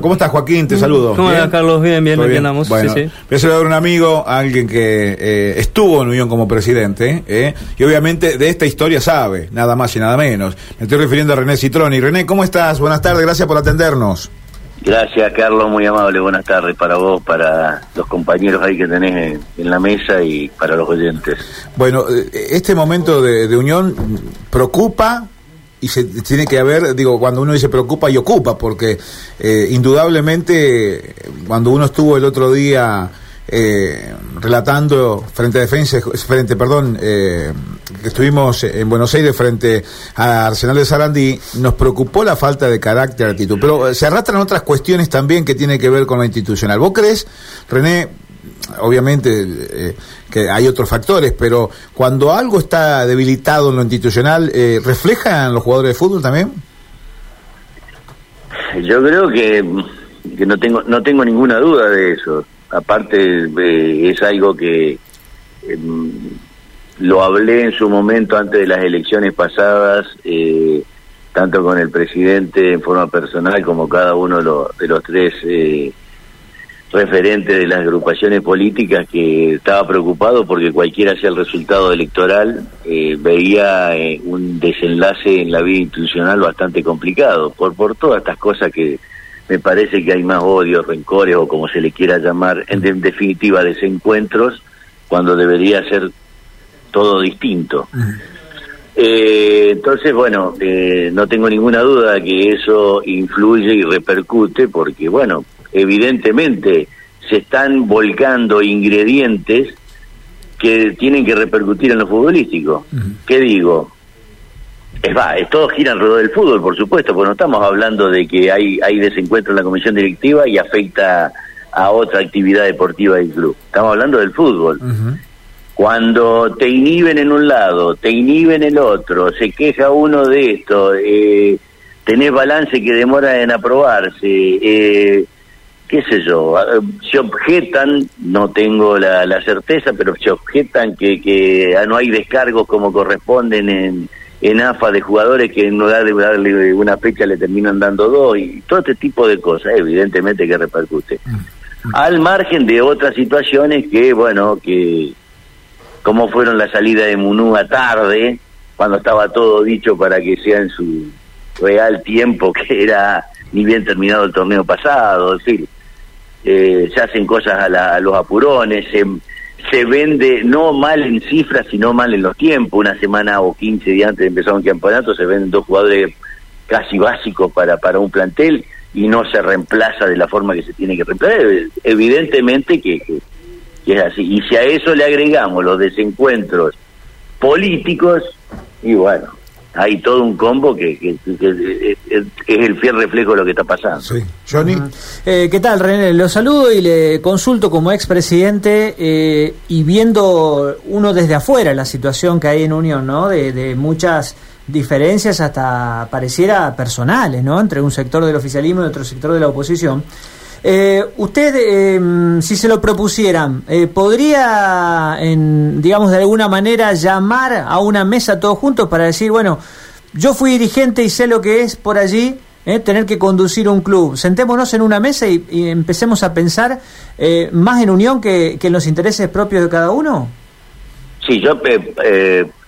¿Cómo estás, Joaquín? Te saludo. ¿Cómo estás, Carlos? Bien, bien, aquí andamos. Bueno, sí, sí. voy a saludar a un amigo, a alguien que eh, estuvo en Unión como presidente, eh, y obviamente de esta historia sabe, nada más y nada menos. Me estoy refiriendo a René Citroni. René, ¿cómo estás? Buenas tardes, gracias por atendernos. Gracias, Carlos, muy amable. Buenas tardes para vos, para los compañeros ahí que tenés en, la mesa y para los oyentes. Bueno, eh, este momento de, de unión preocupa y se tiene que haber, digo, cuando uno dice preocupa y ocupa, porque eh, indudablemente cuando uno estuvo el otro día eh, relatando frente a defensa, frente, perdón, eh, que estuvimos en Buenos Aires frente a Arsenal de Sarandí, nos preocupó la falta de carácter, actitud, pero se arrastran otras cuestiones también que tienen que ver con lo institucional. ¿Vos crees, René, obviamente eh, que hay otros factores, pero cuando algo está debilitado en lo institucional, eh, ¿refleja en los jugadores de fútbol también? Yo creo que, que no tengo no tengo ninguna duda de eso. Aparte eh, es algo que eh, lo hablé en su momento antes de las elecciones pasadas, eh, tanto con el presidente en forma personal como cada uno de los, de los tres referentes de las agrupaciones políticas que estaba preocupado porque cualquiera sea el resultado electoral eh, veía eh, un desenlace en la vida institucional bastante complicado por por todas estas cosas que me parece que hay más odio, rencores o como se le quiera llamar, en, de- en definitiva desencuentros cuando debería ser todo distinto. Eh, entonces, bueno, eh, no tengo ninguna duda que eso influye y repercute porque, bueno, evidentemente se están volcando ingredientes que tienen que repercutir en lo futbolístico. ¿Qué digo? Es va, es todo gira alrededor del fútbol, por supuesto, porque no estamos hablando de que hay, hay desencuentro en la comisión directiva y afecta a otra actividad deportiva del club. Estamos hablando del fútbol. Cuando te inhiben en un lado, te inhiben en el otro, se queja uno de esto, eh, tenés balance que demora en aprobarse, eh, qué sé yo, eh, se objetan, no tengo la, la certeza, pero se objetan que, que ah, no hay descargos como corresponden en, en AFA de jugadores que en lugar de darle una fecha le terminan dando dos y todo este tipo de cosas, evidentemente que repercute. Al margen de otras situaciones que, bueno, que como fueron la salida de Munúa tarde, cuando estaba todo dicho para que sea en su real tiempo, que era ni bien terminado el torneo pasado, es decir, eh, se hacen cosas a, la- a los apurones, se, vende no mal en cifras, sino mal en los tiempos, una semana o 15 días antes de empezar un campeonato se venden dos jugadores casi básicos para, para un plantel y no se reemplaza de la forma que se tiene que reemplazar. Evidentemente que es así. Y si a eso le agregamos los desencuentros políticos, y bueno, hay todo un combo que, que- que- que es, es el fiel reflejo de lo que está pasando. Sí. Johnny. Eh, ¿Qué tal, René? Lo saludo y le consulto como expresidente eh, y viendo uno desde afuera la situación que hay en Unión, ¿no? De, de muchas diferencias hasta pareciera personales, ¿no? Entre un sector del oficialismo y otro sector de la oposición. Eh, usted, eh, si se lo propusieran, eh, ¿podría, en, digamos, de alguna manera llamar a una mesa todos juntos para decir, bueno, yo fui dirigente y sé lo que es por allí tener que conducir un club? Sentémonos en una mesa y, empecemos a pensar más en unión que, que en los intereses propios de cada uno. Sí, yo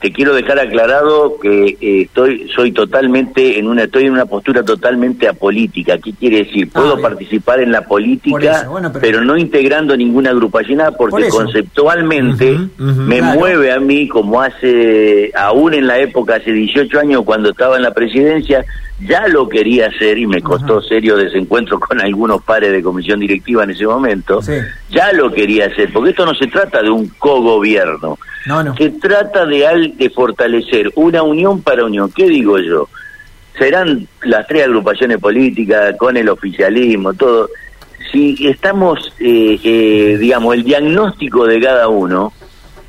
te quiero dejar aclarado que eh, estoy soy totalmente en una estoy en una postura totalmente apolítica. ¿Qué quiere decir? Ah, Puedo participar en la política, eso, bueno, pero- pero... no integrando ninguna agrupación Por porque conceptualmente me Claro. mueve a mí como hace aún en la época hace 18 años cuando estaba en la presidencia ya lo quería hacer y me costó serio desencuentro con algunos pares de comisión directiva en ese momento. Sí. Ya lo quería hacer, porque esto no se trata de un cogobierno. No, no. Se trata de, al- de fortalecer una unión para unión. ¿Qué digo yo? Serán las tres agrupaciones políticas con el oficialismo, todo. Si estamos, eh, eh, digamos, el diagnóstico de cada uno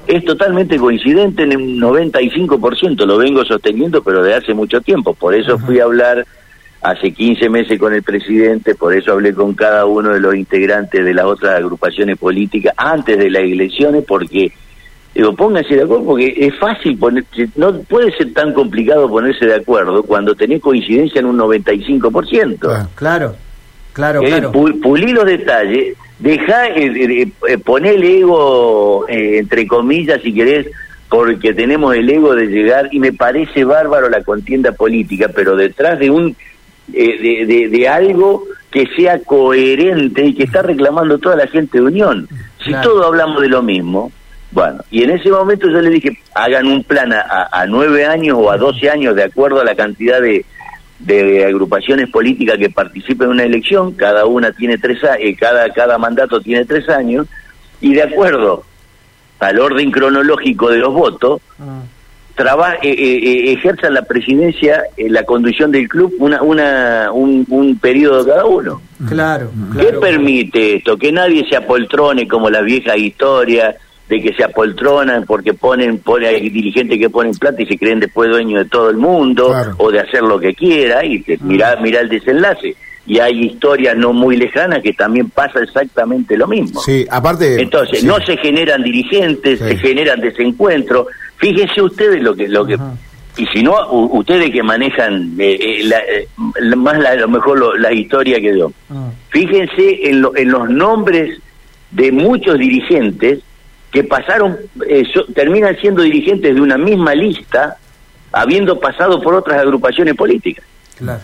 es totalmente coincidente en un 95%, lo vengo sosteniendo, pero de hace mucho tiempo. Por eso fui a hablar hace 15 meses con el presidente, por eso hablé con cada uno de los integrantes de las otras agrupaciones políticas antes de las elecciones, porque Digo, pónganse de acuerdo porque es fácil poner, no puede ser tan complicado ponerse de acuerdo cuando tenés coincidencia en un 95%. Claro. Claro. Claro, Eh, claro. pu- Pulí los detalles, deja, eh, eh, eh, poné el ego, eh, entre comillas, si querés, porque tenemos el ego de llegar, y me parece bárbaro la contienda política, pero detrás de un eh, de, de- de algo que sea coherente y que está reclamando toda la gente de Unión. Si Claro. todos hablamos de lo mismo, bueno, y en ese momento yo le dije, hagan un plan a, nueve años o a doce años de acuerdo a la cantidad de, de agrupaciones políticas que participen en una elección, cada una tiene tres a- eh, cada, cada mandato tiene tres años, y de acuerdo al orden cronológico de los votos, Ah, traba, eh, eh, eh, ejerzan la presidencia, la conducción del club, una, una, un, un periodo cada uno. claro, ¿Qué claro. permite esto? Que nadie se apoltrone como las viejas historias de que se apoltronan porque ponen, pone, hay dirigentes que ponen plata y se creen después dueños de todo el mundo Claro. o de hacer lo que quiera y te, mira, mira el desenlace. Y hay historias no muy lejanas que también pasa exactamente lo mismo. Sí, aparte... Entonces, sí. no se generan dirigentes, Sí. se generan desencuentros. Fíjense ustedes lo que... Lo que Ajá. y si no, u- ustedes que manejan eh, eh, la- eh, la- más la- a lo mejor lo- la historia que yo. Ah, Fíjense en, lo- en los nombres de muchos dirigentes que pasaron, eh, so- terminan siendo dirigentes de una misma lista, habiendo pasado por otras agrupaciones políticas. claro.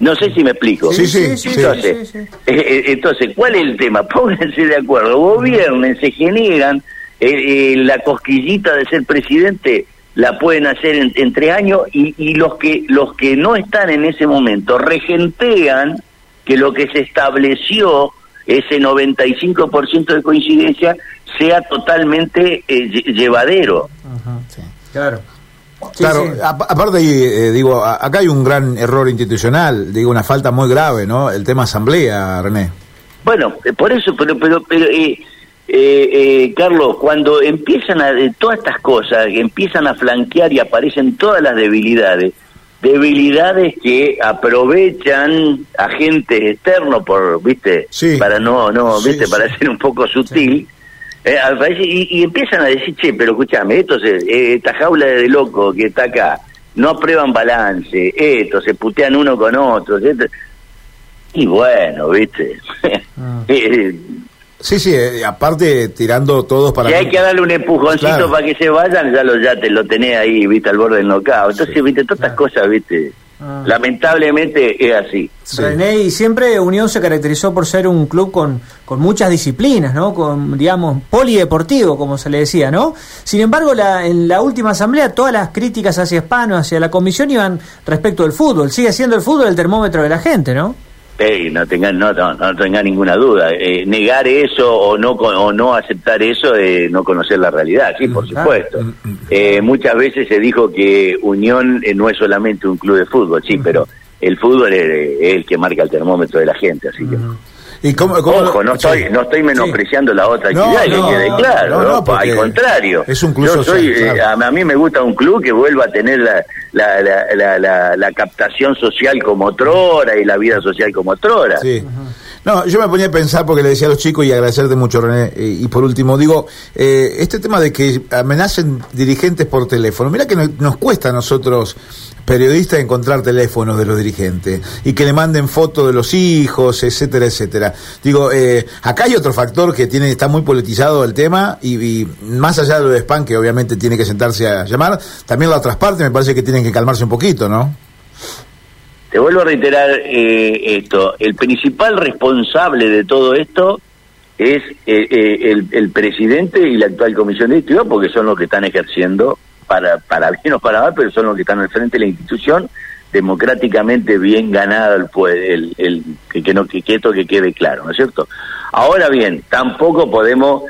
No sé si me explico. Sí, sí, sí, Entonces, sí, sí. eh, eh, entonces, ¿cuál es el tema? Pónganse de acuerdo, gobiernen, se generan, eh, eh, la cosquillita de ser presidente la pueden hacer en, en tres años y, y los que los que no están en ese momento regentean que lo que se estableció ese 95% de coincidencia sea totalmente eh, lle- llevadero. Ajá, Sí. Claro. Sí, Claro, sí. aparte ahí, eh, digo, acá hay un gran error institucional, digo, una falta muy grave, ¿no? El tema asamblea, René. Bueno, eh, por eso, pero, pero, pero eh, eh, eh, Carlos, cuando empiezan a, eh, todas estas cosas, empiezan a flanquear y aparecen todas las debilidades, debilidades que aprovechan agentes externos por, viste, Sí. para no, no, Sí, viste, sí. para ser un poco sutil. Eh, aparece- y, y empiezan a decir, che, pero escúchame, esto se, eh, esta jaula de loco que está acá, no aprueban balance, esto, se putean uno con otro, esto. y bueno, viste, Ah. Eh, Sí, sí, eh, aparte tirando todos para... si hay que darle un empujoncito Claro. para que se vayan, ya lo ya te lo tenés ahí, viste, al borde del knockout. Entonces, viste, todas estas cosas, viste, Ah. lamentablemente es así. Sí. René, y siempre Unión se caracterizó por ser un club con, con muchas disciplinas, ¿no? Con, digamos, polideportivo, como se le decía, ¿no? Sin embargo, la, en la última asamblea, todas las críticas hacia Hispano, hacia la comisión, iban respecto del fútbol. Sigue siendo el fútbol el termómetro de la gente, ¿no? Ey, no tengan no, no, no tengan ninguna duda. Eh, negar eso o no o no aceptar eso es no conocer la realidad, sí, por supuesto. Eh, muchas veces se dijo que Unión eh, no es solamente un club de fútbol, sí, pero el fútbol es, es el que marca el termómetro de la gente, así que... ¿Y cómo, cómo- Ojo, no estoy, sí. no estoy menospreciando la otra No, actividad, no, que quede no, claro, no, ¿no? no, al contrario. es un club Yo social, soy, eh, claro. a, a mí me gusta un club que vuelva a tener la, la, la, la, la- la captación social como otrora y la vida social como otrora. Sí. No, yo me ponía a pensar porque le decía a los chicos y agradecerte mucho, René. eh, y por último, digo, eh, este tema de que amenacen dirigentes por teléfono. Mira que no- nos cuesta a nosotros, periodistas, encontrar teléfonos de los dirigentes y que le manden fotos de los hijos, etcétera, etcétera. Digo, eh, acá hay otro factor que tiene está muy politizado el tema y, y más allá de lo de spam, que obviamente tiene que sentarse a llamar, también las otras partes me parece que tienen que calmarse un poquito, ¿no? Te vuelvo a reiterar eh, esto. El principal responsable de todo esto es eh, eh, el, presidente y la actual comisión directiva, porque son los que están ejerciendo, para, para bien o para mal, pero son los que están al frente de la institución, democráticamente bien ganado el, el, que, no, que, que esto que quede claro, ¿no es cierto? Ahora bien, tampoco podemos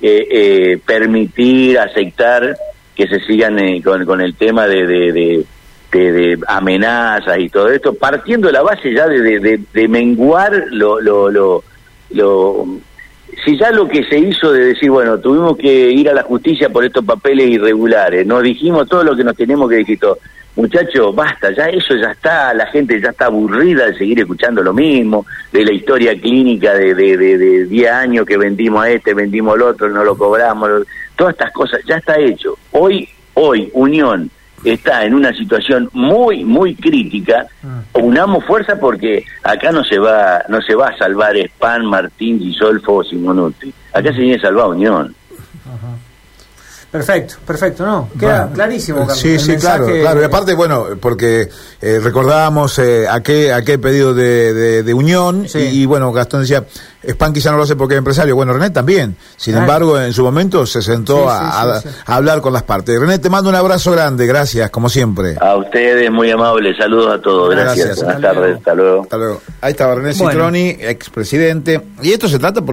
eh, eh, permitir, aceptar que se sigan eh, con, el tema de, de- de amenazas y todo esto, partiendo de la base ya de, de, de- de menguar lo, lo, lo, lo- si ya lo que se hizo de decir, bueno, tuvimos que ir a la justicia por estos papeles irregulares, nos dijimos todo lo que nos teníamos que decir. Muchachos, basta, ya eso ya está, la gente ya está aburrida de seguir escuchando lo mismo, de la historia clínica de, de, de, de 10 años que vendimos a este, vendimos al otro, no lo cobramos, todas estas cosas, ya está hecho. Hoy, hoy, Unión está en una situación muy, muy crítica, Mm. unamos fuerza porque acá no se va, no se va a salvar Span, Martín, Gisolfo o Simonuti. Acá se viene a salvar Unión. Perfecto, perfecto, ¿no? Queda Bueno, clarísimo. Carlos. Sí, sí, mensaje- claro, claro. Y aparte, bueno, porque eh, recordábamos eh, aquel, aquel pedido de, de- de unión Sí. y, y, bueno, Gastón decía, Span quizá no lo hace porque es empresario. Bueno, René también. Sin Claro. embargo, en su momento se sentó Sí, a, sí, a- sí, sí. a hablar con las partes. René, te mando un abrazo grande. Gracias, como siempre. A ustedes, muy amables, saludos a todos, gracias. Gracias. Buenas tardes, hasta luego. Hasta luego. Ahí estaba René Bueno. Citroni, expresidente. Y esto se trata por